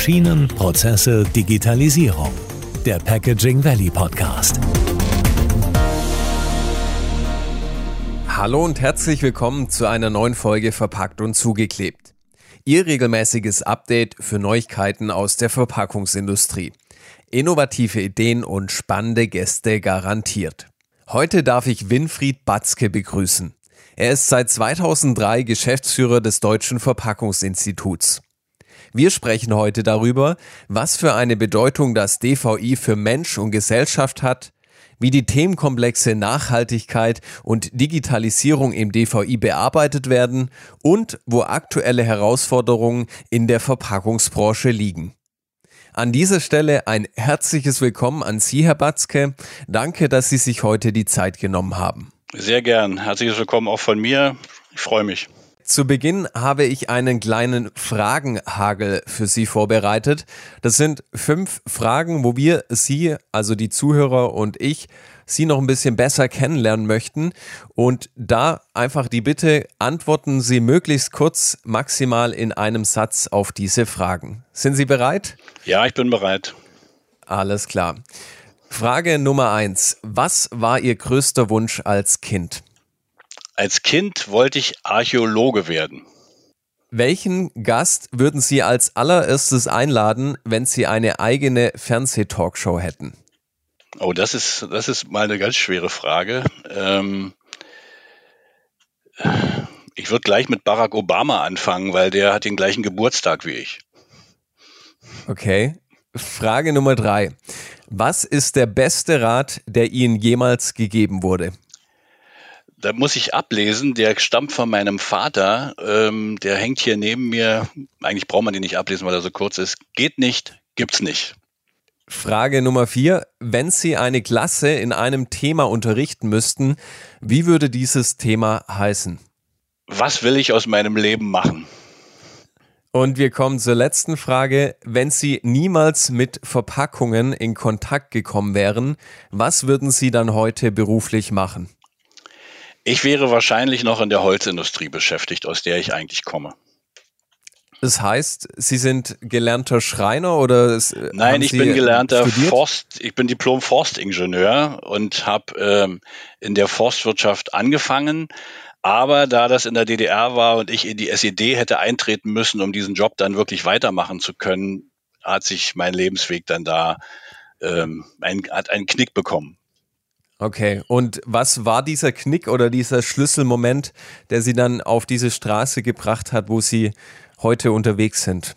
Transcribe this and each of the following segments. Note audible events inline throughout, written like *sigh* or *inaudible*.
Maschinen, Prozesse, Digitalisierung. Der Packaging Valley Podcast. Hallo und herzlich willkommen zu einer neuen Folge Verpackt und zugeklebt. Ihr regelmäßiges Update für Neuigkeiten aus der Verpackungsindustrie. Innovative Ideen und spannende Gäste garantiert. Heute darf ich Winfried Batzke begrüßen. Er ist seit 2003 Geschäftsführer des Deutschen Verpackungsinstituts. Wir sprechen heute darüber, was für eine Bedeutung das DVI für Mensch und Gesellschaft hat, wie die Themenkomplexe Nachhaltigkeit und Digitalisierung im DVI bearbeitet werden und wo aktuelle Herausforderungen in der Verpackungsbranche liegen. An dieser Stelle ein herzliches Willkommen an Sie, Herr Batzke. Danke, dass Sie sich heute die Zeit genommen haben. Sehr gern. Herzliches Willkommen auch von mir. Ich freue mich. Zu Beginn habe ich einen kleinen Fragenhagel für Sie vorbereitet. Das sind fünf Fragen, wo wir Sie, also die Zuhörer und ich, Sie noch ein bisschen besser kennenlernen möchten. Und da einfach die Bitte, antworten Sie möglichst kurz, maximal in einem Satz auf diese Fragen. Sind Sie bereit? Ja, ich bin bereit. Alles klar. Frage Nummer eins. Was war Ihr größter Wunsch als Kind? Als Kind wollte ich Archäologe werden. Welchen Gast würden Sie als allererstes einladen, wenn Sie eine eigene Fernsehtalkshow hätten? Oh, das ist, das ist mal eine ganz schwere Frage. Ähm, ich würde gleich mit Barack Obama anfangen, weil der hat den gleichen Geburtstag wie ich. Okay. Frage Nummer drei. Was ist der beste Rat, der Ihnen jemals gegeben wurde? Da muss ich ablesen, der stammt von meinem Vater, ähm, der hängt hier neben mir. Eigentlich braucht man den nicht ablesen, weil er so kurz ist. Geht nicht, gibt's nicht. Frage Nummer vier. Wenn Sie eine Klasse in einem Thema unterrichten müssten, wie würde dieses Thema heißen? Was will ich aus meinem Leben machen? Und wir kommen zur letzten Frage. Wenn Sie niemals mit Verpackungen in Kontakt gekommen wären, was würden Sie dann heute beruflich machen? Ich wäre wahrscheinlich noch in der Holzindustrie beschäftigt, aus der ich eigentlich komme. Das heißt, Sie sind gelernter Schreiner oder? Nein, ich bin gelernter studiert? Forst, ich bin Diplom-Forstingenieur und habe ähm, in der Forstwirtschaft angefangen. Aber da das in der DDR war und ich in die SED hätte eintreten müssen, um diesen Job dann wirklich weitermachen zu können, hat sich mein Lebensweg dann da ähm, ein, hat einen Knick bekommen. Okay, und was war dieser Knick oder dieser Schlüsselmoment, der Sie dann auf diese Straße gebracht hat, wo Sie heute unterwegs sind?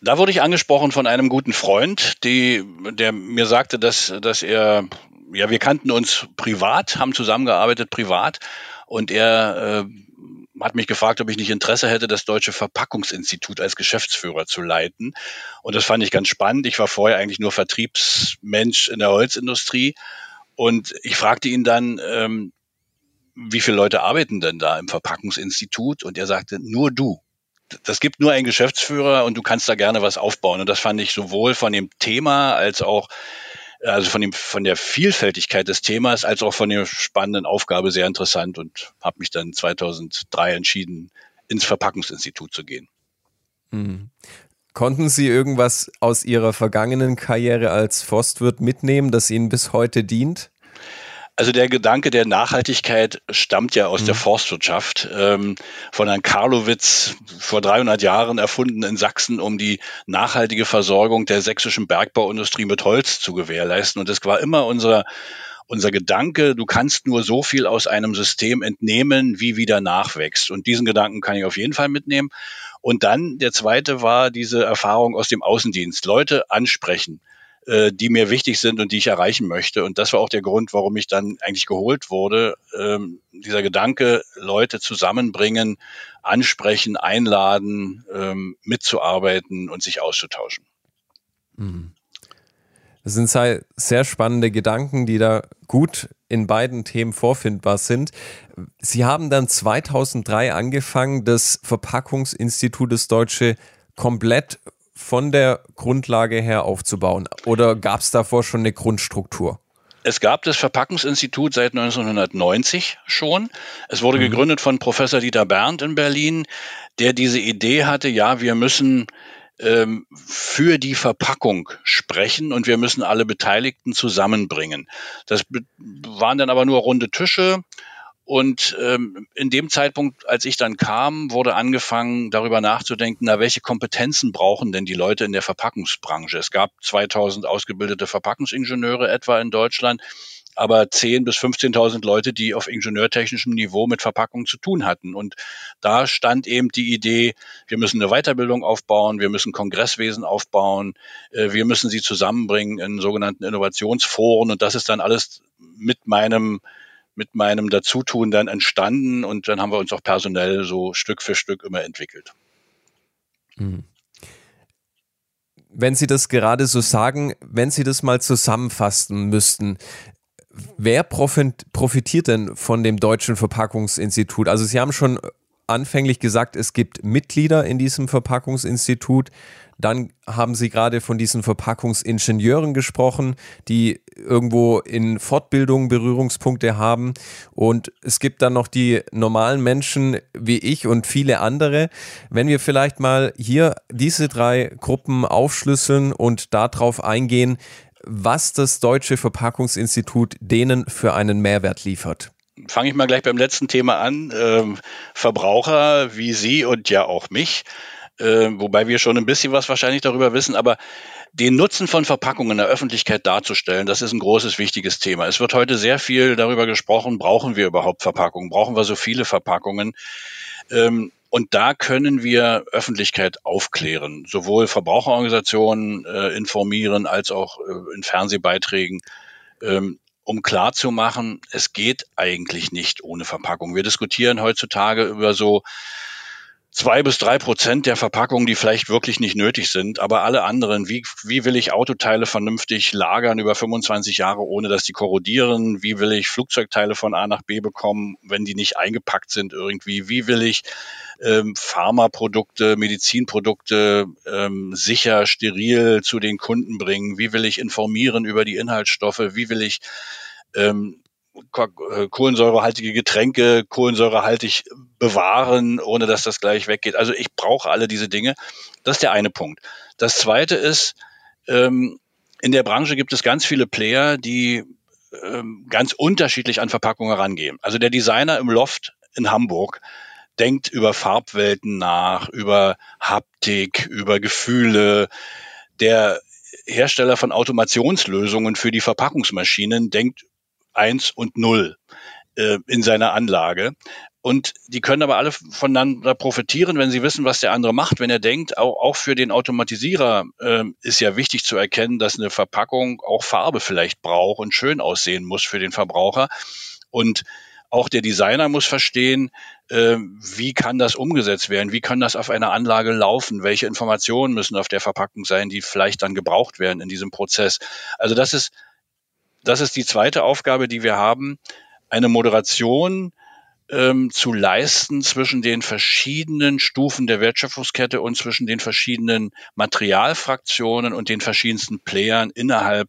Da wurde ich angesprochen von einem guten Freund, die, der mir sagte, dass, dass er, ja, wir kannten uns privat, haben zusammengearbeitet privat und er äh, hat mich gefragt, ob ich nicht Interesse hätte, das Deutsche Verpackungsinstitut als Geschäftsführer zu leiten. Und das fand ich ganz spannend. Ich war vorher eigentlich nur Vertriebsmensch in der Holzindustrie und ich fragte ihn dann, ähm, wie viele Leute arbeiten denn da im Verpackungsinstitut? Und er sagte, nur du. Das gibt nur einen Geschäftsführer und du kannst da gerne was aufbauen. Und das fand ich sowohl von dem Thema als auch also von, dem, von der Vielfältigkeit des Themas als auch von der spannenden Aufgabe sehr interessant und habe mich dann 2003 entschieden, ins Verpackungsinstitut zu gehen. Konnten Sie irgendwas aus Ihrer vergangenen Karriere als Forstwirt mitnehmen, das Ihnen bis heute dient? Also der Gedanke der Nachhaltigkeit stammt ja aus mhm. der Forstwirtschaft, ähm, von Herrn Karlowitz vor 300 Jahren erfunden in Sachsen, um die nachhaltige Versorgung der sächsischen Bergbauindustrie mit Holz zu gewährleisten. Und das war immer unser unser Gedanke, du kannst nur so viel aus einem System entnehmen, wie wieder nachwächst. Und diesen Gedanken kann ich auf jeden Fall mitnehmen. Und dann der zweite war diese Erfahrung aus dem Außendienst. Leute ansprechen, äh, die mir wichtig sind und die ich erreichen möchte. Und das war auch der Grund, warum ich dann eigentlich geholt wurde. Ähm, dieser Gedanke, Leute zusammenbringen, ansprechen, einladen, ähm, mitzuarbeiten und sich auszutauschen. Mhm. Das sind sehr spannende Gedanken, die da gut in beiden Themen vorfindbar sind. Sie haben dann 2003 angefangen, das Verpackungsinstitut des Deutsche komplett von der Grundlage her aufzubauen. Oder gab es davor schon eine Grundstruktur? Es gab das Verpackungsinstitut seit 1990 schon. Es wurde mhm. gegründet von Professor Dieter Berndt in Berlin, der diese Idee hatte, ja, wir müssen ähm, für die Verpackung sprechen und wir müssen alle Beteiligten zusammenbringen. Das waren dann aber nur runde Tische. Und ähm, in dem Zeitpunkt, als ich dann kam, wurde angefangen, darüber nachzudenken, na, welche Kompetenzen brauchen denn die Leute in der Verpackungsbranche? Es gab 2000 ausgebildete Verpackungsingenieure etwa in Deutschland aber 10.000 bis 15.000 Leute, die auf ingenieurtechnischem Niveau mit Verpackung zu tun hatten. Und da stand eben die Idee, wir müssen eine Weiterbildung aufbauen, wir müssen Kongresswesen aufbauen, äh, wir müssen sie zusammenbringen in sogenannten Innovationsforen. Und das ist dann alles mit meinem mit meinem Dazutun dann entstanden und dann haben wir uns auch personell so Stück für Stück immer entwickelt. Mhm wenn Sie das gerade so sagen, wenn Sie das mal zusammenfassen müssten, Wer profitiert denn von dem Deutschen Verpackungsinstitut? Also Sie haben schon anfänglich gesagt, es gibt Mitglieder in diesem Verpackungsinstitut. Dann haben Sie gerade von diesen Verpackungsingenieuren gesprochen, die irgendwo in Fortbildung Berührungspunkte haben. Und es gibt dann noch die normalen Menschen wie ich und viele andere. Wenn wir vielleicht mal hier diese drei Gruppen aufschlüsseln und darauf eingehen, was das Deutsche Verpackungsinstitut denen für einen Mehrwert liefert. Fange ich mal gleich beim letzten Thema an. Ähm, Verbraucher wie Sie und ja auch mich, äh, wobei wir schon ein bisschen was wahrscheinlich darüber wissen, aber den Nutzen von Verpackungen in der Öffentlichkeit darzustellen, das ist ein großes, wichtiges Thema. Es wird heute sehr viel darüber gesprochen, brauchen wir überhaupt Verpackungen? Brauchen wir so viele Verpackungen? Ähm, und da können wir Öffentlichkeit aufklären, sowohl Verbraucherorganisationen äh, informieren als auch äh, in Fernsehbeiträgen, ähm, um klarzumachen, es geht eigentlich nicht ohne Verpackung. Wir diskutieren heutzutage über so zwei bis drei Prozent der Verpackungen, die vielleicht wirklich nicht nötig sind, aber alle anderen, wie, wie will ich Autoteile vernünftig lagern über 25 Jahre, ohne dass die korrodieren? Wie will ich Flugzeugteile von A nach B bekommen, wenn die nicht eingepackt sind irgendwie? Wie will ich ähm, Pharmaprodukte, Medizinprodukte ähm, sicher, steril zu den Kunden bringen? Wie will ich informieren über die Inhaltsstoffe? Wie will ich ähm, äh, kohlensäurehaltige Getränke kohlensäurehaltig bewahren, ohne dass das gleich weggeht. Also ich brauche alle diese Dinge. Das ist der eine Punkt. Das zweite ist, ähm, in der Branche gibt es ganz viele Player, die ähm, ganz unterschiedlich an Verpackungen herangehen. Also der Designer im Loft in Hamburg denkt über Farbwelten nach, über Haptik, über Gefühle. Der Hersteller von Automationslösungen für die Verpackungsmaschinen denkt eins und null äh, in seiner Anlage. Und die können aber alle voneinander profitieren, wenn sie wissen, was der andere macht. Wenn er denkt, auch, auch für den Automatisierer äh, ist ja wichtig zu erkennen, dass eine Verpackung auch Farbe vielleicht braucht und schön aussehen muss für den Verbraucher. Und auch der Designer muss verstehen, äh, wie kann das umgesetzt werden, wie kann das auf einer Anlage laufen, welche Informationen müssen auf der Verpackung sein, die vielleicht dann gebraucht werden in diesem Prozess. Also das ist das ist die zweite Aufgabe, die wir haben, eine Moderation ähm, zu leisten zwischen den verschiedenen Stufen der Wertschöpfungskette und zwischen den verschiedenen Materialfraktionen und den verschiedensten Playern innerhalb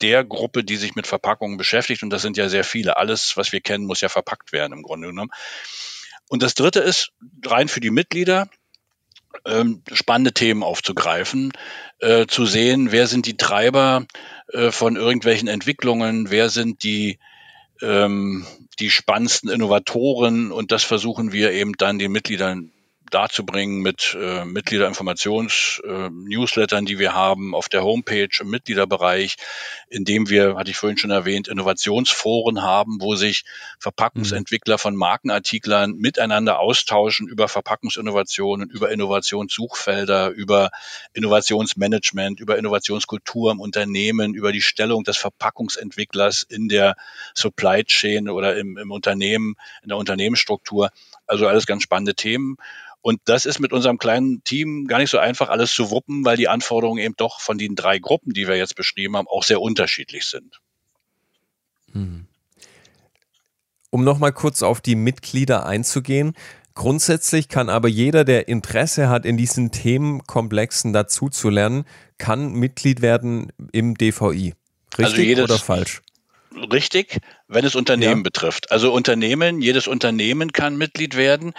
der Gruppe, die sich mit Verpackungen beschäftigt. Und das sind ja sehr viele. Alles, was wir kennen, muss ja verpackt werden im Grunde genommen. Und das Dritte ist rein für die Mitglieder ähm, spannende Themen aufzugreifen, äh, zu sehen, wer sind die Treiber äh, von irgendwelchen Entwicklungen, wer sind die ähm, die spannendsten Innovatoren und das versuchen wir eben dann den Mitgliedern darzubringen mit äh, Mitgliederinformations-Newslettern, äh, die wir haben auf der Homepage im Mitgliederbereich, in dem wir, hatte ich vorhin schon erwähnt, Innovationsforen haben, wo sich Verpackungsentwickler von Markenartiklern miteinander austauschen über Verpackungsinnovationen, über Innovationssuchfelder, über Innovationsmanagement, über Innovationskultur im Unternehmen, über die Stellung des Verpackungsentwicklers in der Supply Chain oder im, im Unternehmen, in der Unternehmensstruktur. Also alles ganz spannende Themen. Und das ist mit unserem kleinen Team gar nicht so einfach, alles zu wuppen, weil die Anforderungen eben doch von den drei Gruppen, die wir jetzt beschrieben haben, auch sehr unterschiedlich sind. Hm. Um nochmal kurz auf die Mitglieder einzugehen. Grundsätzlich kann aber jeder, der Interesse hat, in diesen Themenkomplexen dazuzulernen, kann Mitglied werden im DVI. Richtig also jedes, oder falsch? Richtig, wenn es Unternehmen ja. betrifft. Also Unternehmen, jedes Unternehmen kann Mitglied werden.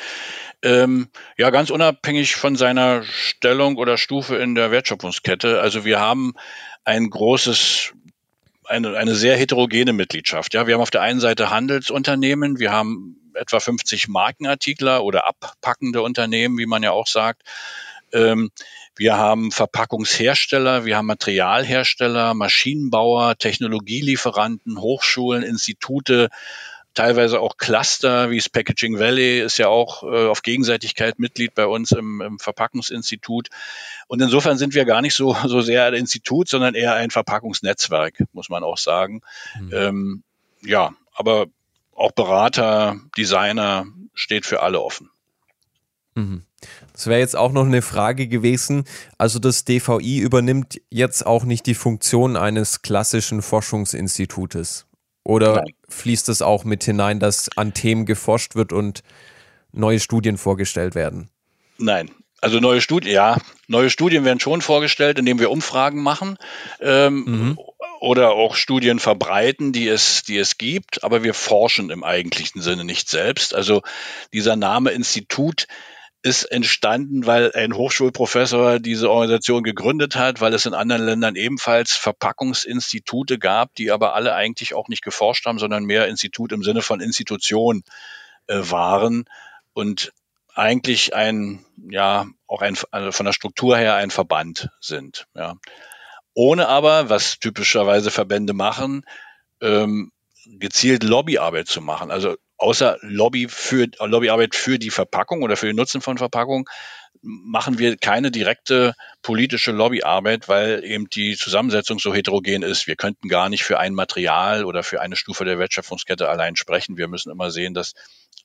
Ähm, ja, ganz unabhängig von seiner Stellung oder Stufe in der Wertschöpfungskette. Also wir haben ein großes eine, eine sehr heterogene Mitgliedschaft. Ja, wir haben auf der einen Seite Handelsunternehmen, wir haben etwa 50 Markenartikler oder abpackende Unternehmen, wie man ja auch sagt. Ähm, wir haben Verpackungshersteller, wir haben Materialhersteller, Maschinenbauer, Technologielieferanten, Hochschulen, Institute, teilweise auch Cluster, wie das Packaging Valley ist ja auch äh, auf Gegenseitigkeit Mitglied bei uns im, im, Verpackungsinstitut. Und insofern sind wir gar nicht so, so sehr ein Institut, sondern eher ein Verpackungsnetzwerk, muss man auch sagen. Mhm. Ähm, ja, aber auch Berater, Designer steht für alle offen. Mhm. Das wäre jetzt auch noch eine Frage gewesen. Also das DVI übernimmt jetzt auch nicht die Funktion eines klassischen Forschungsinstitutes. Oder Nein. fließt es auch mit hinein, dass an Themen geforscht wird und neue Studien vorgestellt werden? Nein, also neue Studien, ja, neue Studien werden schon vorgestellt, indem wir Umfragen machen ähm, mhm. oder auch Studien verbreiten, die es, die es gibt, aber wir forschen im eigentlichen Sinne nicht selbst. Also dieser Name Institut ist entstanden, weil ein Hochschulprofessor diese Organisation gegründet hat, weil es in anderen Ländern ebenfalls Verpackungsinstitute gab, die aber alle eigentlich auch nicht geforscht haben, sondern mehr Institut im Sinne von Institution äh, waren und eigentlich ein, ja, auch ein, also von der Struktur her ein Verband sind, ja. Ohne aber, was typischerweise Verbände machen, ähm, gezielt Lobbyarbeit zu machen. Also außer Lobby für, Lobbyarbeit für die Verpackung oder für den Nutzen von Verpackung machen wir keine direkte politische Lobbyarbeit, weil eben die Zusammensetzung so heterogen ist. Wir könnten gar nicht für ein Material oder für eine Stufe der Wertschöpfungskette allein sprechen. Wir müssen immer sehen, dass,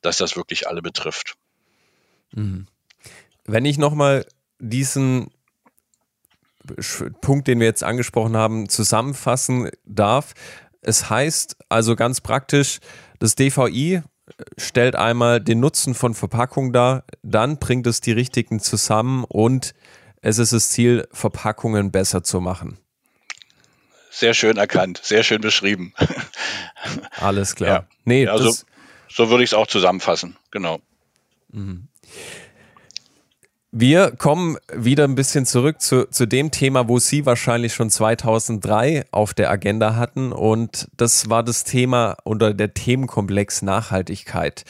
dass das wirklich alle betrifft. Mhm. Wenn ich nochmal diesen Punkt, den wir jetzt angesprochen haben, zusammenfassen darf. Es heißt also ganz praktisch, das DVI stellt einmal den Nutzen von Verpackung dar, dann bringt es die richtigen zusammen und es ist das Ziel, Verpackungen besser zu machen. Sehr schön erkannt, sehr schön beschrieben. *laughs* Alles klar. Ja. Nee, ja, so, so würde ich es auch zusammenfassen, genau. Mhm. Wir kommen wieder ein bisschen zurück zu, zu dem Thema, wo Sie wahrscheinlich schon 2003 auf der Agenda hatten. Und das war das Thema oder der Themenkomplex Nachhaltigkeit.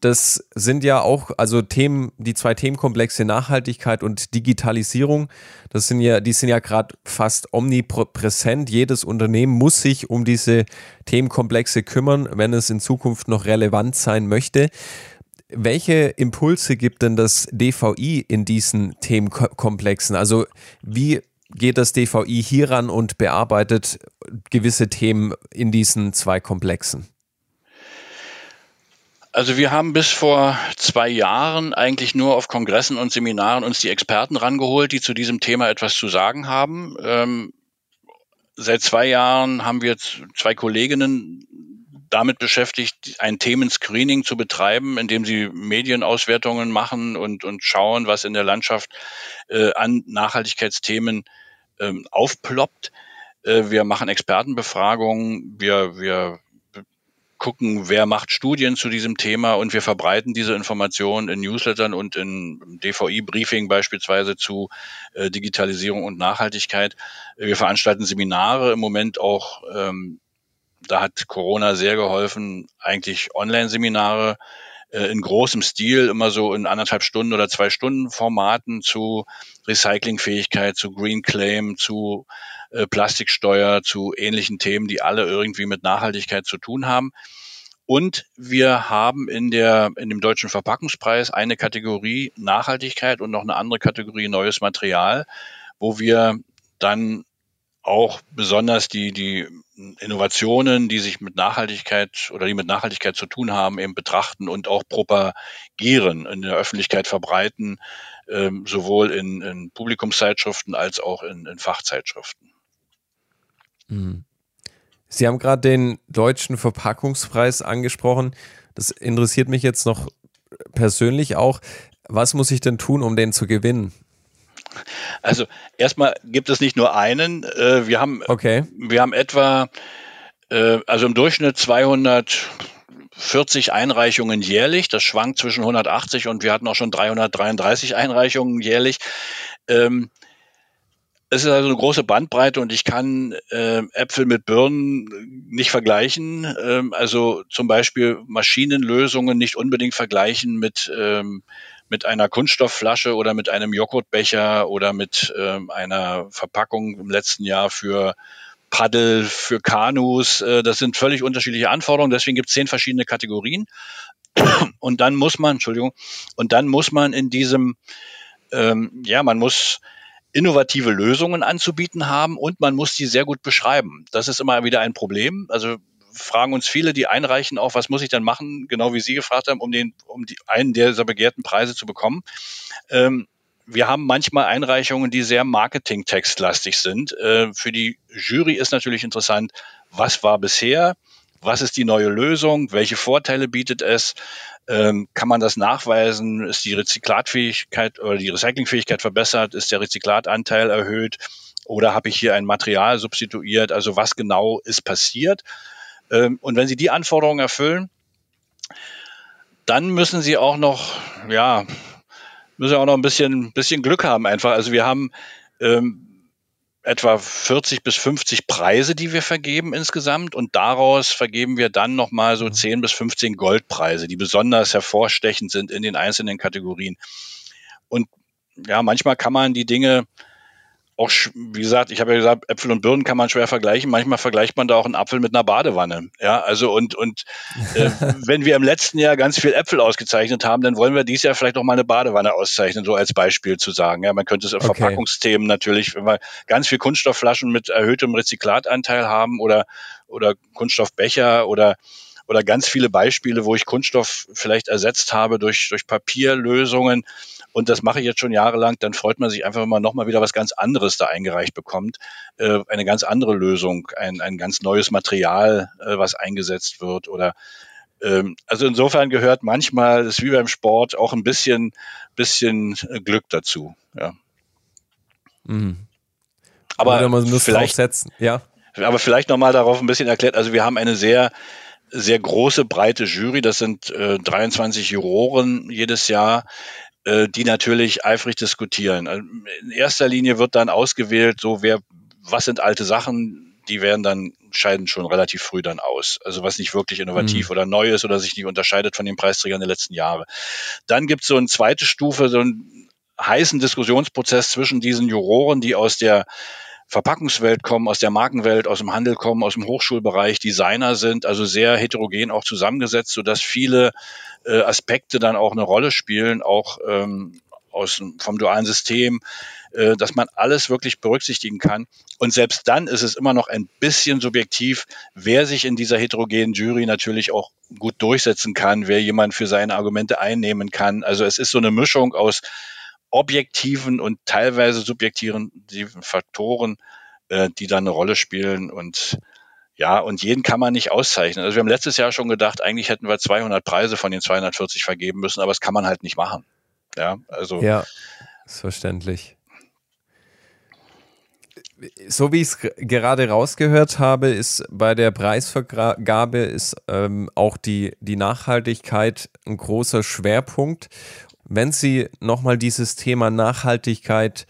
Das sind ja auch, also Themen, die zwei Themenkomplexe Nachhaltigkeit und Digitalisierung, das sind ja, die sind ja gerade fast omnipräsent. Jedes Unternehmen muss sich um diese Themenkomplexe kümmern, wenn es in Zukunft noch relevant sein möchte. Welche Impulse gibt denn das DVI in diesen Themenkomplexen? Also wie geht das DVI hieran und bearbeitet gewisse Themen in diesen zwei Komplexen? Also wir haben bis vor zwei Jahren eigentlich nur auf Kongressen und Seminaren uns die Experten rangeholt, die zu diesem Thema etwas zu sagen haben. Ähm, seit zwei Jahren haben wir zwei Kolleginnen damit beschäftigt, ein Themenscreening zu betreiben, indem sie Medienauswertungen machen und, und schauen, was in der Landschaft äh, an Nachhaltigkeitsthemen ähm, aufploppt. Äh, wir machen Expertenbefragungen, wir, wir gucken, wer macht Studien zu diesem Thema und wir verbreiten diese Informationen in Newslettern und in DVI-Briefing beispielsweise zu äh, Digitalisierung und Nachhaltigkeit. Wir veranstalten Seminare im Moment auch ähm, da hat Corona sehr geholfen, eigentlich Online-Seminare äh, in großem Stil, immer so in anderthalb Stunden oder zwei Stunden Formaten zu Recyclingfähigkeit, zu Green Claim, zu äh, Plastiksteuer, zu ähnlichen Themen, die alle irgendwie mit Nachhaltigkeit zu tun haben. Und wir haben in der, in dem deutschen Verpackungspreis eine Kategorie Nachhaltigkeit und noch eine andere Kategorie neues Material, wo wir dann auch besonders die, die Innovationen, die sich mit Nachhaltigkeit oder die mit Nachhaltigkeit zu tun haben, eben betrachten und auch propagieren, in der Öffentlichkeit verbreiten, ähm, sowohl in, in Publikumszeitschriften als auch in, in Fachzeitschriften. Mhm. Sie haben gerade den deutschen Verpackungspreis angesprochen. Das interessiert mich jetzt noch persönlich auch. Was muss ich denn tun, um den zu gewinnen? Also erstmal gibt es nicht nur einen. Äh, wir haben, okay. wir haben etwa Äh, also im Durchschnitt 240 Einreichungen jährlich. Das schwankt zwischen 180 und wir hatten auch schon 333 Einreichungen jährlich. Ähm, es ist also eine große Bandbreite und ich kann äh, Äpfel mit Birnen nicht vergleichen. Ähm, also zum Beispiel Maschinenlösungen nicht unbedingt vergleichen mit, ähm, mit einer Kunststoffflasche oder mit einem Joghurtbecher oder mit ähm, einer Verpackung im letzten Jahr für Paddel, für Kanus. Äh, das sind völlig unterschiedliche Anforderungen. Deswegen gibt es zehn verschiedene Kategorien. *clears throat* Und dann muss man, Entschuldigung, und dann muss man in diesem, ähm, ja, man muss innovative Lösungen anzubieten haben und man muss die sehr gut beschreiben. Das ist immer wieder ein Problem. Also fragen uns viele, die einreichen auch, was muss ich dann machen, genau wie Sie gefragt haben, um den, um die, einen dieser begehrten Preise zu bekommen. Ähm, wir haben manchmal Einreichungen, die sehr marketingtextlastig sind. Äh, für die Jury ist natürlich interessant, was war bisher, was ist die neue Lösung, welche Vorteile bietet es, ähm, kann man das nachweisen? Ist die Rezyklatfähigkeit oder die Recyclingfähigkeit verbessert? Ist der Rezyklatanteil erhöht? Oder habe ich hier ein Material substituiert? Also was genau ist passiert? Ähm, und wenn Sie die Anforderungen erfüllen, dann müssen Sie auch noch, ja, müssen auch noch ein bisschen, bisschen Glück haben einfach. Also wir haben ähm, etwa 40 bis 50 Preise, die wir vergeben insgesamt. Und daraus vergeben wir dann nochmal so 10 mhm. bis 15 Goldpreise, die besonders hervorstechend sind in den einzelnen Kategorien. Und ja, manchmal kann man die Dinge auch, wie gesagt, ich habe ja gesagt, Äpfel und Birnen kann man schwer vergleichen. Manchmal vergleicht man da auch einen Apfel mit einer Badewanne. Ja, also und, und äh, *laughs* wenn wir im letzten Jahr ganz viel Äpfel ausgezeichnet haben, dann wollen wir dieses Jahr vielleicht auch mal eine Badewanne auszeichnen, so als Beispiel zu sagen. Ja, man könnte es auf okay. Verpackungsthemen natürlich, wenn wir ganz viel Kunststoffflaschen mit erhöhtem Rezyklatanteil haben oder, oder Kunststoffbecher oder oder ganz viele Beispiele, wo ich Kunststoff vielleicht ersetzt habe durch, durch Papierlösungen und das mache ich jetzt schon jahrelang, dann freut man sich einfach, wenn man nochmal wieder was ganz anderes da eingereicht bekommt. Äh, eine ganz andere Lösung, ein, ein ganz neues Material, äh, was eingesetzt wird oder ähm, also insofern gehört manchmal, ist wie beim Sport, auch ein bisschen, bisschen äh, Glück dazu. Ja. Mhm. Aber man muss vielleicht ja. Aber vielleicht nochmal darauf ein bisschen erklärt. Also wir haben eine sehr, sehr große, breite Jury. Das sind äh, 23 Juroren jedes Jahr, äh, die natürlich eifrig diskutieren. Also, in erster Linie wird dann ausgewählt, so wer, was sind alte Sachen, die werden dann scheiden schon relativ früh dann aus. Also was nicht wirklich innovativ mhm. oder neu ist oder sich nicht unterscheidet von den Preisträgern der letzten Jahre. Dann gibt es so eine zweite Stufe, so einen heißen Diskussionsprozess zwischen diesen Juroren, die aus der Verpackungswelt kommen, aus der Markenwelt, aus dem Handel kommen, aus dem Hochschulbereich, Designer sind, also sehr heterogen auch zusammengesetzt, sodass viele äh, Aspekte dann auch eine Rolle spielen, auch ähm, aus, vom dualen System, äh, dass man alles wirklich berücksichtigen kann. Und selbst dann ist es immer noch ein bisschen subjektiv, wer sich in dieser heterogenen Jury natürlich auch gut durchsetzen kann, wer jemand für seine Argumente einnehmen kann. Also es ist so eine Mischung aus objektiven und teilweise subjektiven Faktoren, äh, die da eine Rolle spielen und ja, und jeden kann man nicht auszeichnen. Also wir haben letztes Jahr schon gedacht, eigentlich hätten wir 200 Preise von den 240 vergeben müssen, aber das kann man halt nicht machen. Ja, also. Ja, ist verständlich. So wie ich es gerade rausgehört habe, ist bei der Preisvergabe ist ähm, auch die, die Nachhaltigkeit ein großer Schwerpunkt. Wenn Sie nochmal dieses Thema Nachhaltigkeit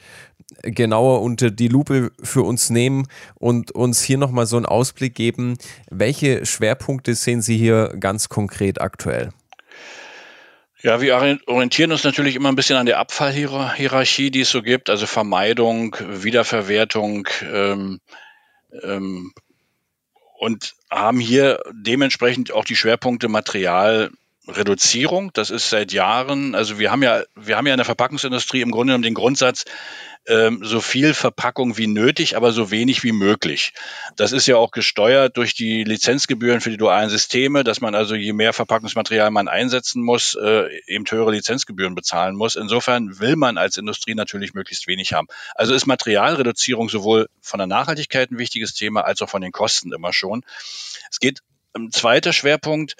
genauer unter die Lupe für uns nehmen und uns hier nochmal so einen Ausblick geben, welche Schwerpunkte sehen Sie hier ganz konkret aktuell? Ja, wir orientieren uns natürlich immer ein bisschen an der Abfallhierarchie, die es so gibt, also Vermeidung, Wiederverwertung ähm, ähm, und haben hier dementsprechend auch die Schwerpunkte Material, Reduzierung. Das ist seit Jahren, also wir haben ja, wir haben ja in der Verpackungsindustrie im Grunde genommen den Grundsatz, ähm, so viel Verpackung wie nötig, aber so wenig wie möglich. Das ist ja auch gesteuert durch die Lizenzgebühren für die dualen Systeme, dass man also je mehr Verpackungsmaterial man einsetzen muss, äh, eben höhere Lizenzgebühren bezahlen muss. Insofern will man als Industrie natürlich möglichst wenig haben. Also ist Materialreduzierung sowohl von der Nachhaltigkeit ein wichtiges Thema als auch von den Kosten immer schon. Es geht ein zweiter Schwerpunkt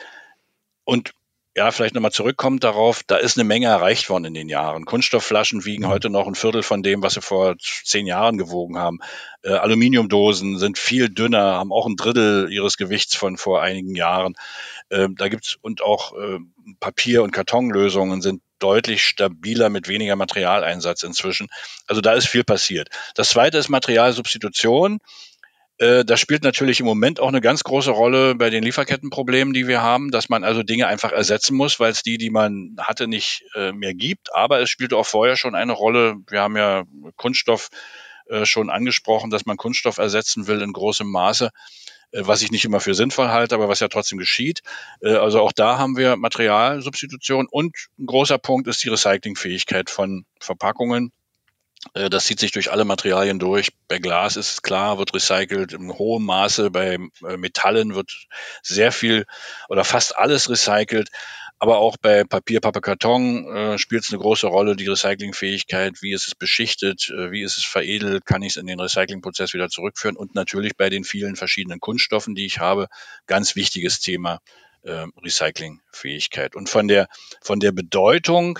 und ja, vielleicht nochmal zurückkommt darauf, da ist eine Menge erreicht worden in den Jahren. Kunststoffflaschen wiegen mhm. heute noch ein Viertel von dem, was sie vor zehn Jahren gewogen haben. Äh, Aluminiumdosen sind viel dünner, haben auch ein Drittel ihres Gewichts von vor einigen Jahren. Äh, da gibt's und auch äh, Papier- und Kartonlösungen sind deutlich stabiler mit weniger Materialeinsatz inzwischen. Also da ist viel passiert. Das zweite ist Materialsubstitution. Äh, das spielt natürlich im Moment auch eine ganz große Rolle bei den Lieferkettenproblemen, die wir haben, dass man also Dinge einfach ersetzen muss, weil es die, die man hatte, nicht äh, mehr gibt. Aber es spielt auch vorher schon eine Rolle. Wir haben ja Kunststoff äh, schon angesprochen, dass man Kunststoff ersetzen will in großem Maße was ich nicht immer für sinnvoll halte, aber was ja trotzdem geschieht. Also auch da haben wir Materialsubstitution und ein großer Punkt ist die Recyclingfähigkeit von Verpackungen. Äh, das zieht sich durch alle Materialien durch. Bei Glas ist es klar, wird recycelt im hohen Maße. Bei äh, Metallen wird sehr viel oder fast alles recycelt. Aber auch bei Papier, Pappe, Karton äh, spielt es eine große Rolle, die Recyclingfähigkeit. Wie ist es beschichtet? Äh, wie ist es veredelt? Kann ich es in den Recyclingprozess wieder zurückführen? Und natürlich bei den vielen verschiedenen Kunststoffen, die ich habe, ganz wichtiges Thema äh, Recyclingfähigkeit. Und von der, von der Bedeutung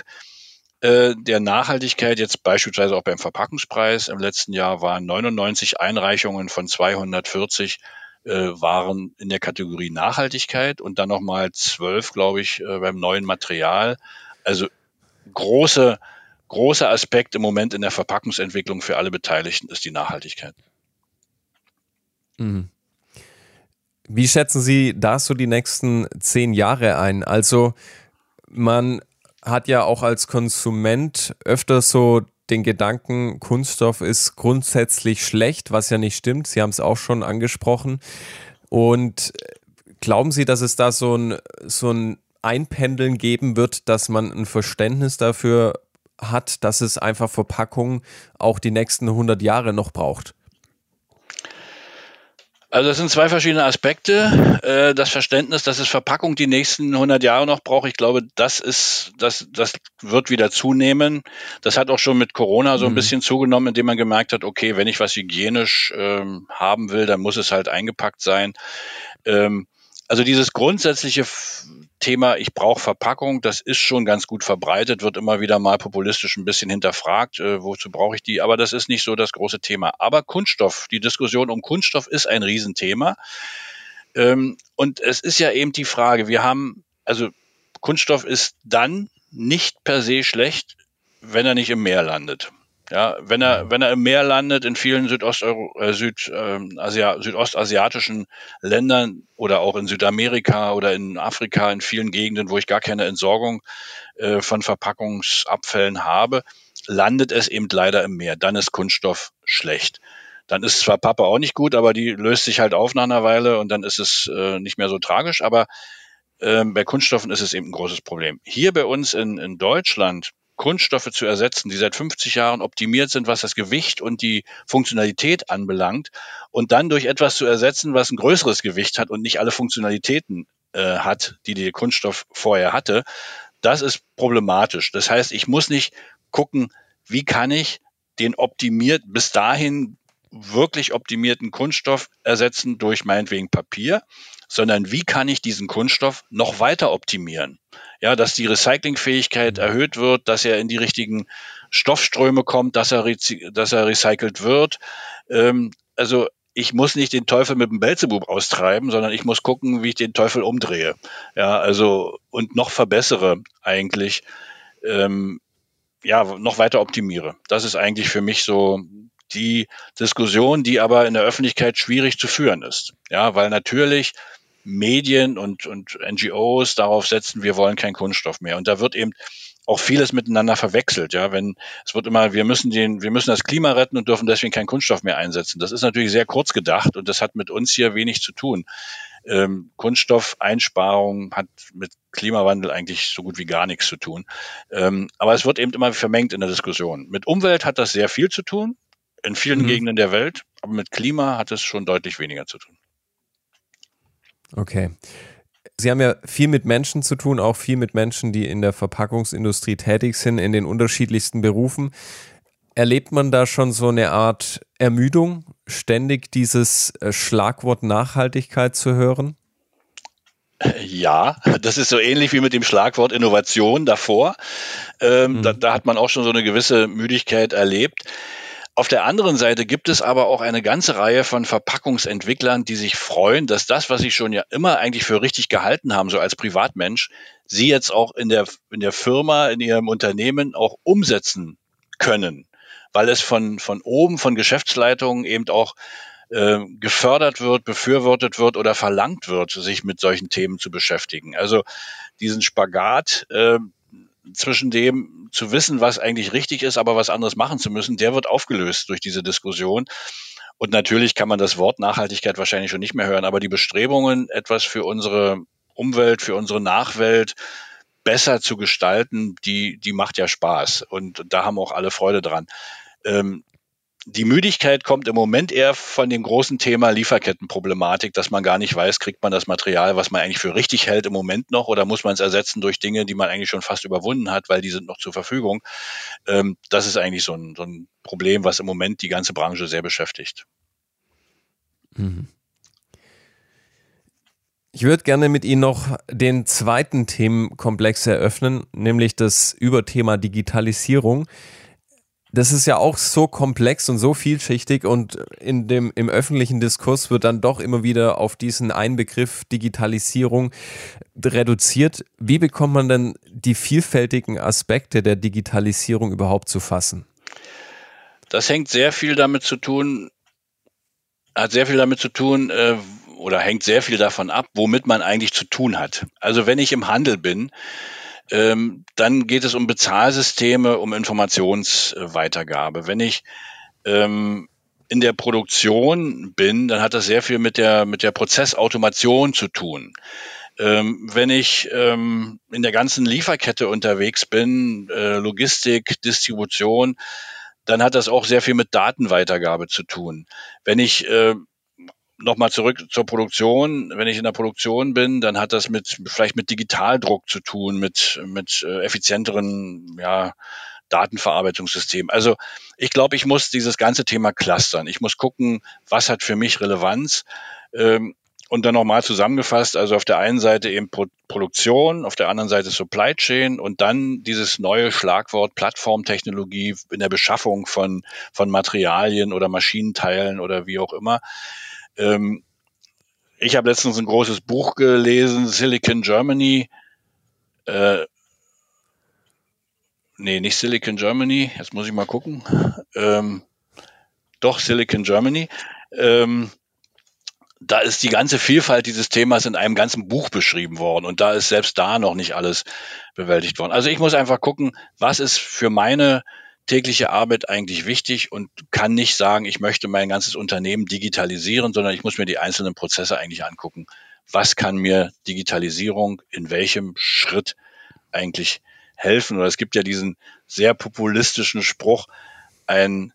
äh, der Nachhaltigkeit jetzt beispielsweise auch beim Verpackungspreis. Im letzten Jahr waren 99 Einreichungen von 240 äh, waren in der Kategorie Nachhaltigkeit und dann nochmal zwölf, glaube ich, äh, beim neuen Material. Also große, großer Aspekt im Moment in der Verpackungsentwicklung für alle Beteiligten ist die Nachhaltigkeit. Mhm. Wie schätzen Sie da so die nächsten zehn Jahre ein? Also man hat ja auch als Konsument öfter so den Gedanken, Kunststoff ist grundsätzlich schlecht, was ja nicht stimmt. Sie haben es auch schon angesprochen. Und glauben Sie, dass es da so ein, so ein Einpendeln geben wird, dass man ein Verständnis dafür hat, dass es einfach Verpackungen auch die nächsten 100 Jahre noch braucht? Also das sind zwei verschiedene Aspekte. Äh, das Verständnis, dass es Verpackung die nächsten 100 Jahre noch braucht, ich glaube, das ist, das, das wird wieder zunehmen. Das hat auch schon mit Corona so ein mhm. bisschen zugenommen, indem man gemerkt hat, okay, wenn ich was hygienisch ähm, haben will, dann muss es halt eingepackt sein. Ähm, also dieses grundsätzliche Thema, ich brauche Verpackung, das ist schon ganz gut verbreitet, wird immer wieder mal populistisch ein bisschen hinterfragt, äh, wozu brauche ich die, aber das ist nicht so das große Thema. Aber Kunststoff, die Diskussion um Kunststoff ist ein Riesenthema. Ähm, und es ist ja eben die Frage, wir haben, also Kunststoff ist dann nicht per se schlecht, wenn er nicht im Meer landet. Ja, wenn er, wenn er im Meer landet, in vielen Südosteuro, äh, Süd, äh, Asia, südostasiatischen Ländern oder auch in Südamerika oder in Afrika, in vielen Gegenden, wo ich gar keine Entsorgung äh, von Verpackungsabfällen habe, landet es eben leider im Meer. Dann ist Kunststoff schlecht. Dann ist zwar Pappe auch nicht gut, aber die löst sich halt auf nach einer Weile und dann ist es äh, nicht mehr so tragisch. Aber äh, bei Kunststoffen ist es eben ein großes Problem. Hier bei uns in, in Deutschland Kunststoffe zu ersetzen, die seit 50 Jahren optimiert sind, was das Gewicht und die Funktionalität anbelangt, und dann durch etwas zu ersetzen, was ein größeres Gewicht hat und nicht alle Funktionalitäten äh, hat, die der Kunststoff vorher hatte, das ist problematisch. Das heißt, ich muss nicht gucken, wie kann ich den optimiert bis dahin wirklich optimierten Kunststoff ersetzen durch meinetwegen Papier, sondern wie kann ich diesen Kunststoff noch weiter optimieren? Ja, dass die Recyclingfähigkeit mhm. erhöht wird, dass er in die richtigen Stoffströme kommt, dass er, dass er recycelt wird. Ähm, also ich muss nicht den Teufel mit dem Belzebub austreiben, sondern ich muss gucken, wie ich den Teufel umdrehe. Ja, also und noch verbessere eigentlich, ähm, ja, noch weiter optimiere. Das ist eigentlich für mich so die Diskussion, die aber in der Öffentlichkeit schwierig zu führen ist. Ja, weil natürlich Medien und, und NGOs darauf setzen, wir wollen keinen Kunststoff mehr. Und da wird eben auch vieles miteinander verwechselt. Ja, wenn es wird immer, wir müssen den, wir müssen das Klima retten und dürfen deswegen keinen Kunststoff mehr einsetzen. Das ist natürlich sehr kurz gedacht und das hat mit uns hier wenig zu tun. Ähm, Kunststoffeinsparung hat mit Klimawandel eigentlich so gut wie gar nichts zu tun. Ähm, aber es wird eben immer vermengt in der Diskussion. Mit Umwelt hat das sehr viel zu tun in vielen mhm. Gegenden der Welt, aber mit Klima hat es schon deutlich weniger zu tun. Okay. Sie haben ja viel mit Menschen zu tun, auch viel mit Menschen, die in der Verpackungsindustrie tätig sind, in den unterschiedlichsten Berufen. Erlebt man da schon so eine Art Ermüdung, ständig dieses äh, Schlagwort Nachhaltigkeit zu hören? Ja, das ist so ähnlich wie mit dem Schlagwort Innovation davor. Ähm, mhm. da, da hat man auch schon so eine gewisse Müdigkeit erlebt. Auf der anderen Seite gibt es aber auch eine ganze Reihe von Verpackungsentwicklern, die sich freuen, dass das, was sie schon ja immer eigentlich für richtig gehalten haben, so als Privatmensch, sie jetzt auch in der, in der Firma, in ihrem Unternehmen auch umsetzen können, weil es von, von oben, von Geschäftsleitungen eben auch äh, gefördert wird, befürwortet wird oder verlangt wird, sich mit solchen Themen zu beschäftigen. Also diesen Spagat, äh, zwischen dem zu wissen, was eigentlich richtig ist, aber was anderes machen zu müssen, der wird aufgelöst durch diese Diskussion. Und natürlich kann man das Wort Nachhaltigkeit wahrscheinlich schon nicht mehr hören, aber die Bestrebungen, etwas für unsere Umwelt, für unsere Nachwelt besser zu gestalten, die, die macht ja Spaß. Und da haben auch alle Freude dran. Ähm, die Müdigkeit kommt im Moment eher von dem großen Thema Lieferkettenproblematik, dass man gar nicht weiß, kriegt man das Material, was man eigentlich für richtig hält im Moment noch oder muss man es ersetzen durch Dinge, die man eigentlich schon fast überwunden hat, weil die sind noch zur Verfügung. Ähm, das ist eigentlich so ein, so ein Problem, was im Moment die ganze Branche sehr beschäftigt. Mhm. Ich würde gerne mit Ihnen noch den zweiten Themenkomplex eröffnen, nämlich das Überthema Digitalisierung das ist ja auch so komplex und so vielschichtig und in dem, im öffentlichen Diskurs wird dann doch immer wieder auf diesen einen Begriff Digitalisierung reduziert. Wie bekommt man denn die vielfältigen Aspekte der Digitalisierung überhaupt zu fassen? Das hängt sehr viel damit zu tun, hat sehr viel damit zu tun, äh, oder hängt sehr viel davon ab, womit man eigentlich zu tun hat. Also wenn ich im Handel bin, ähm, dann geht es um Bezahlsysteme, um Informationsweitergabe. Wenn ich ähm, in der Produktion bin, dann hat das sehr viel mit der, mit der Prozessautomation zu tun. Ähm, wenn ich ähm, in der ganzen Lieferkette unterwegs bin, äh, Logistik, Distribution, dann hat das auch sehr viel mit Datenweitergabe zu tun. Wenn ich äh, nochmal zurück zur Produktion. Wenn ich in der Produktion bin, dann hat das mit vielleicht mit Digitaldruck zu tun, mit mit äh, effizienteren ja, Datenverarbeitungssystemen. Also ich glaube, ich muss dieses ganze Thema clustern. Ich muss gucken, was hat für mich Relevanz. Ähm, und dann nochmal zusammengefasst, also auf der einen Seite eben Pro Produktion, auf der anderen Seite Supply Chain und dann dieses neue Schlagwort Plattformtechnologie in der Beschaffung von, von Materialien oder Maschinenteilen oder wie auch immer. Ähm, ich habe letztens ein großes Buch gelesen, Silicon Germany. Äh, nee, nicht Silicon Germany, jetzt muss ich mal gucken. Ähm, doch, Silicon Germany. Ähm, da ist die ganze Vielfalt dieses Themas in einem ganzen Buch beschrieben worden und da ist selbst da noch nicht alles bewältigt worden. Also ich muss einfach gucken, was ist für meine tägliche Arbeit eigentlich wichtig und kann nicht sagen, ich möchte mein ganzes Unternehmen digitalisieren, sondern ich muss mir die einzelnen Prozesse eigentlich angucken. Was kann mir Digitalisierung in welchem Schritt eigentlich helfen? Oder es gibt ja diesen sehr populistischen Spruch, ein,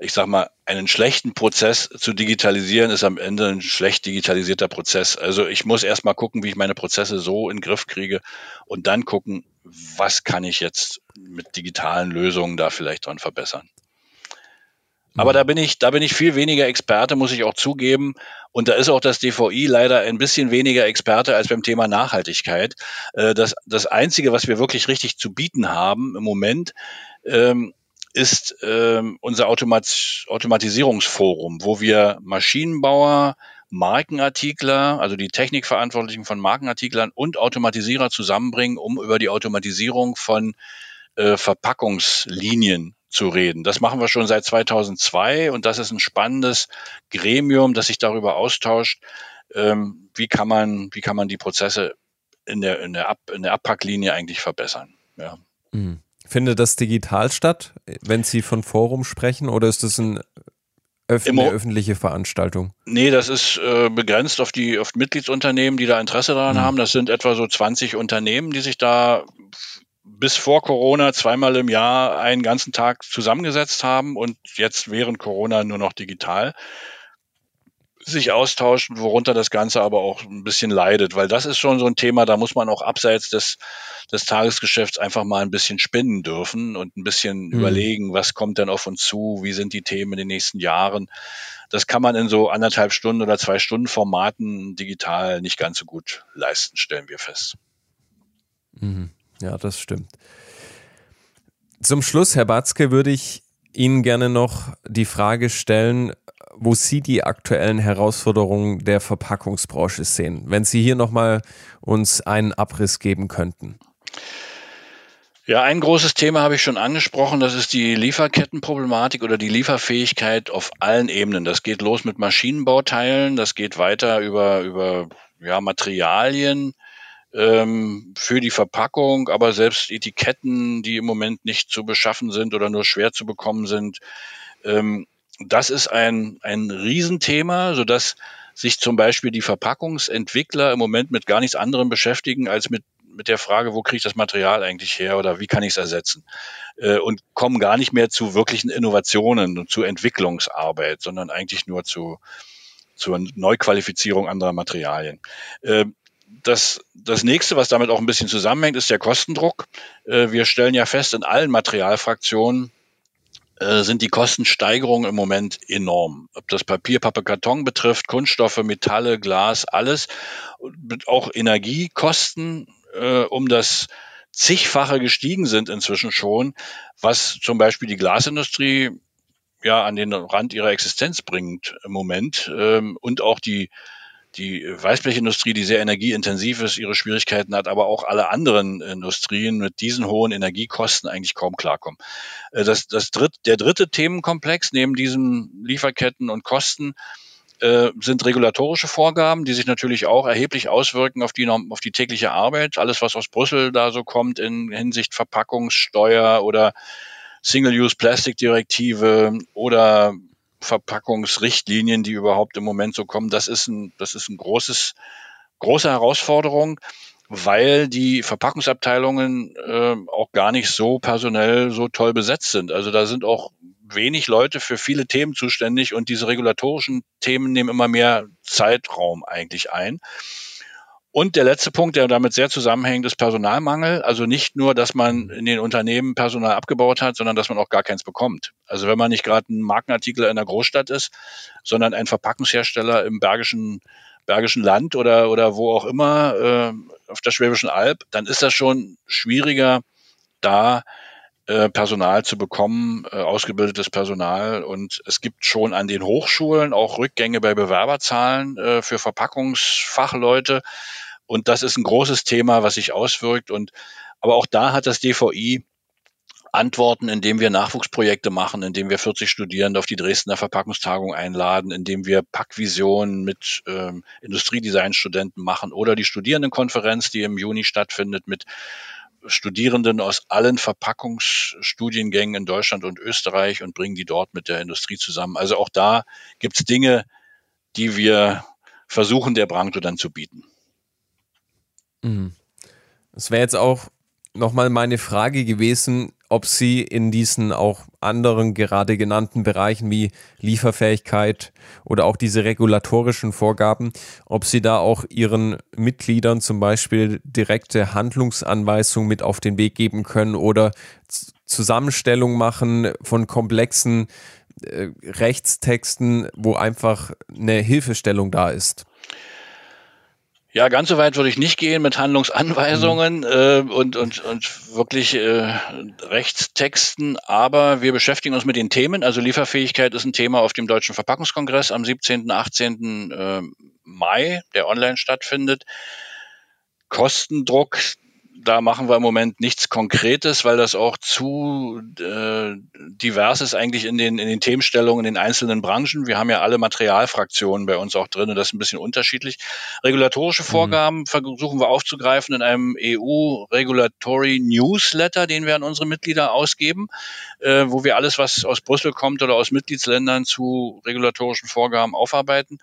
ich sag mal, einen schlechten Prozess zu digitalisieren ist am Ende ein schlecht digitalisierter Prozess. Also ich muss erstmal gucken, wie ich meine Prozesse so in den Griff kriege und dann gucken, was kann ich jetzt mit digitalen Lösungen da vielleicht dran verbessern. Aber da bin ich, da bin ich viel weniger Experte, muss ich auch zugeben. Und da ist auch das DVI leider ein bisschen weniger Experte als beim Thema Nachhaltigkeit. Äh, das, das Einzige, was wir wirklich richtig zu bieten haben im Moment, ähm, ist ähm, unser Automat Automatisierungsforum, wo wir Maschinenbauer, Markenartikler, also die Technikverantwortlichen von Markenartiklern und Automatisierer zusammenbringen, um über die Automatisierung von äh, Verpackungslinien zu reden. Das machen wir schon seit 2002 und das ist ein spannendes Gremium, das sich darüber austauscht, ähm, wie kann man, wie kann man die Prozesse in der, in der, Ab, in der Abpacklinie eigentlich verbessern. Ja. Mhm. Findet das digital statt, wenn Sie von Forum sprechen, oder ist das ein eine öffentliche Veranstaltung? Nee, das ist äh, begrenzt auf die auf Mitgliedsunternehmen, die da Interesse daran mhm. haben. Das sind etwa so 20 Unternehmen, die sich da bis vor Corona zweimal im Jahr einen ganzen Tag zusammengesetzt haben und jetzt während Corona nur noch digital. Sich austauschen, worunter das Ganze aber auch ein bisschen leidet, weil das ist schon so ein Thema, da muss man auch abseits des, des Tagesgeschäfts einfach mal ein bisschen spinnen dürfen und ein bisschen mhm. überlegen, was kommt denn auf uns zu, wie sind die Themen in den nächsten Jahren. Das kann man in so anderthalb Stunden oder zwei Stunden Formaten digital nicht ganz so gut leisten, stellen wir fest. Mhm. Ja, das stimmt. Zum Schluss, Herr Batzke, würde ich Ihnen gerne noch die Frage stellen, wo Sie die aktuellen Herausforderungen der Verpackungsbranche sehen. Wenn Sie hier nochmal uns einen Abriss geben könnten. Ja, ein großes Thema habe ich schon angesprochen, das ist die Lieferkettenproblematik oder die Lieferfähigkeit auf allen Ebenen. Das geht los mit Maschinenbauteilen, das geht weiter über, über ja, Materialien, ähm, für die Verpackung, aber selbst Etiketten, die im Moment nicht zu beschaffen sind oder nur schwer zu bekommen sind. Ähm, das ist ein, ein Riesenthema, sodass sich zum Beispiel die Verpackungsentwickler im Moment mit gar nichts anderem beschäftigen, als mit, mit der Frage, wo kriege ich das Material eigentlich her oder wie kann ich es ersetzen? Äh, und kommen gar nicht mehr zu wirklichen Innovationen und zu Entwicklungsarbeit, sondern eigentlich nur zu, zur Neuqualifizierung anderer Materialien. Äh, das, das nächste, was damit auch ein bisschen zusammenhängt, ist der Kostendruck. Äh, wir stellen ja fest, in allen Materialfraktionen äh, sind die Kostensteigerungen im Moment enorm. Ob das Papier, Pappe, Karton betrifft, Kunststoffe, Metalle, Glas, alles. Auch Energiekosten äh, um das zigfache gestiegen sind inzwischen schon, was zum Beispiel die Glasindustrie ja an den Rand ihrer Existenz bringt im Moment ähm, und auch die die Weißblechindustrie, die sehr energieintensiv ist, ihre Schwierigkeiten hat, aber auch alle anderen Industrien mit diesen hohen Energiekosten eigentlich kaum klarkommen. Äh, das, das dritt, der dritte Themenkomplex neben diesen Lieferketten und Kosten äh, sind regulatorische Vorgaben, die sich natürlich auch erheblich auswirken auf die, auf die tägliche Arbeit. Alles, was aus Brüssel da so kommt in Hinsicht Verpackungssteuer oder Single-Use-Plastic-Direktive oder Verpackungsrichtlinien, die überhaupt im Moment so kommen, das ist ein, das ist ein großes, große Herausforderung, weil die Verpackungsabteilungen äh, auch gar nicht so personell so toll besetzt sind. Also da sind auch wenig Leute für viele Themen zuständig und diese regulatorischen Themen nehmen immer mehr Zeitraum eigentlich ein. Und der letzte Punkt, der damit sehr zusammenhängt, ist Personalmangel. Also nicht nur, dass man in den Unternehmen Personal abgebaut hat, sondern dass man auch gar keins bekommt. Also wenn man nicht gerade ein Markenartikel in der Großstadt ist, sondern ein Verpackungshersteller im Bergischen, Bergischen Land oder, oder wo auch immer äh, auf der Schwäbischen Alb, dann ist das schon schwieriger, da Personal zu bekommen, äh, ausgebildetes Personal. Und es gibt schon an den Hochschulen auch Rückgänge bei Bewerberzahlen äh, für Verpackungsfachleute. Und das ist ein großes Thema, was sich auswirkt. Und aber auch da hat das DVI Antworten, indem wir Nachwuchsprojekte machen, indem wir 40 Studierende auf die Dresdner Verpackungstagung einladen, indem wir Packvisionen mit ähm, Industriedesignstudenten machen oder die Studierendenkonferenz, die im Juni stattfindet mit Studierenden aus allen Verpackungsstudiengängen in Deutschland und Österreich und bringen die dort mit der Industrie zusammen. Also auch da gibt es Dinge, die wir versuchen, der Branche dann zu bieten. Mhm. Das wäre jetzt auch nochmal meine Frage gewesen, ob Sie in diesen auch anderen gerade genannten Bereichen wie Lieferfähigkeit oder auch diese regulatorischen Vorgaben, ob Sie da auch Ihren Mitgliedern zum Beispiel direkte Handlungsanweisungen mit auf den Weg geben können oder Zusammenstellung machen von komplexen äh, Rechtstexten, wo einfach eine Hilfestellung da ist. Ja, ganz so weit würde ich nicht gehen mit Handlungsanweisungen mhm. äh, und, und, und wirklich äh, Rechtstexten, aber wir beschäftigen uns mit den Themen. Also Lieferfähigkeit ist ein Thema auf dem Deutschen Verpackungskongress am 17., 18. Äh, Mai, der online stattfindet. Kostendruck, da machen wir im Moment nichts Konkretes, weil das auch zu äh, divers ist eigentlich in den, in den Themenstellungen in den einzelnen Branchen. Wir haben ja alle Materialfraktionen bei uns auch drin und das ist ein bisschen unterschiedlich. Regulatorische mhm. Vorgaben mhm. versuchen wir aufzugreifen in einem EU Regulatory Newsletter, den wir an unsere Mitglieder ausgeben, äh, wo wir alles, was aus Brüssel kommt oder aus Mitgliedsländern zu regulatorischen Vorgaben aufarbeiten.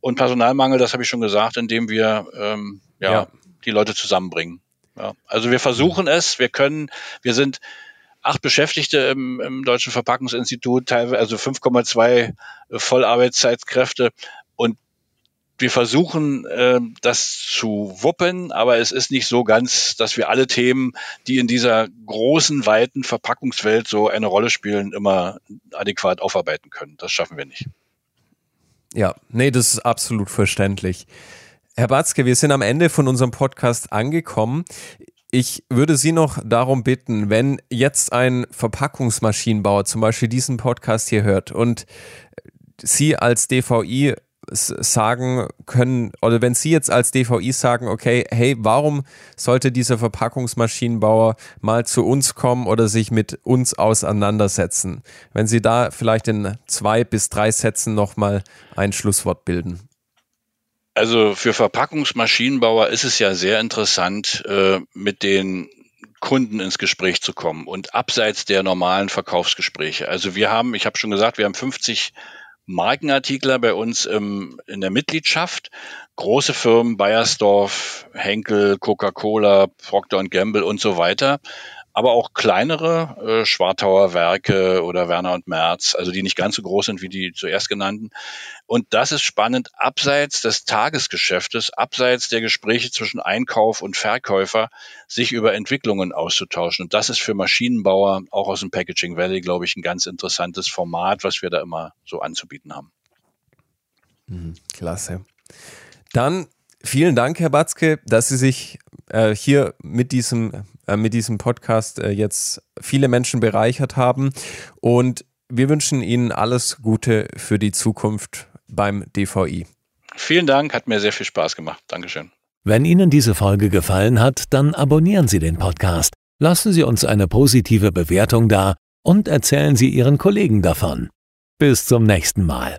Und Personalmangel, das habe ich schon gesagt, indem wir ähm, ja, ja. die Leute zusammenbringen. Ja, also wir versuchen es, wir können, wir sind acht Beschäftigte im, im Deutschen Verpackungsinstitut, teilweise also 5,2 Vollarbeitszeitkräfte. Und wir versuchen, äh, das zu wuppen, aber es ist nicht so ganz, dass wir alle Themen, die in dieser großen, weiten Verpackungswelt so eine Rolle spielen, immer adäquat aufarbeiten können. Das schaffen wir nicht. Ja, nee, das ist absolut verständlich. Herr Batzke, wir sind am Ende von unserem Podcast angekommen. Ich würde Sie noch darum bitten, wenn jetzt ein Verpackungsmaschinenbauer zum Beispiel diesen Podcast hier hört und Sie als DVI sagen können, oder wenn Sie jetzt als DVI sagen, okay, hey, warum sollte dieser Verpackungsmaschinenbauer mal zu uns kommen oder sich mit uns auseinandersetzen? Wenn Sie da vielleicht in zwei bis drei Sätzen nochmal ein Schlusswort bilden. Also für Verpackungsmaschinenbauer ist es ja sehr interessant, äh, mit den Kunden ins Gespräch zu kommen und abseits der normalen Verkaufsgespräche. Also wir haben, ich habe schon gesagt, wir haben 50 Markenartikler bei uns im, in der Mitgliedschaft. Große Firmen, Bayersdorf, Henkel, Coca-Cola, Procter Gamble und so weiter aber auch kleinere äh, Schwartauer Werke oder Werner und Merz, also die nicht ganz so groß sind wie die zuerst genannten. Und das ist spannend, abseits des Tagesgeschäftes, abseits der Gespräche zwischen Einkauf und Verkäufer, sich über Entwicklungen auszutauschen. Und das ist für Maschinenbauer, auch aus dem Packaging Valley, glaube ich, ein ganz interessantes Format, was wir da immer so anzubieten haben. Mhm, klasse. Dann vielen Dank, Herr Batzke, dass Sie sich äh, hier mit diesem äh, mit diesem Podcast äh, jetzt viele Menschen bereichert haben. Und wir wünschen Ihnen alles Gute für die Zukunft beim DVI. Vielen Dank, hat mir sehr viel Spaß gemacht. Dankeschön. Wenn Ihnen diese Folge gefallen hat, dann abonnieren Sie den Podcast, lassen Sie uns eine positive Bewertung da und erzählen Sie Ihren Kollegen davon. Bis zum nächsten Mal.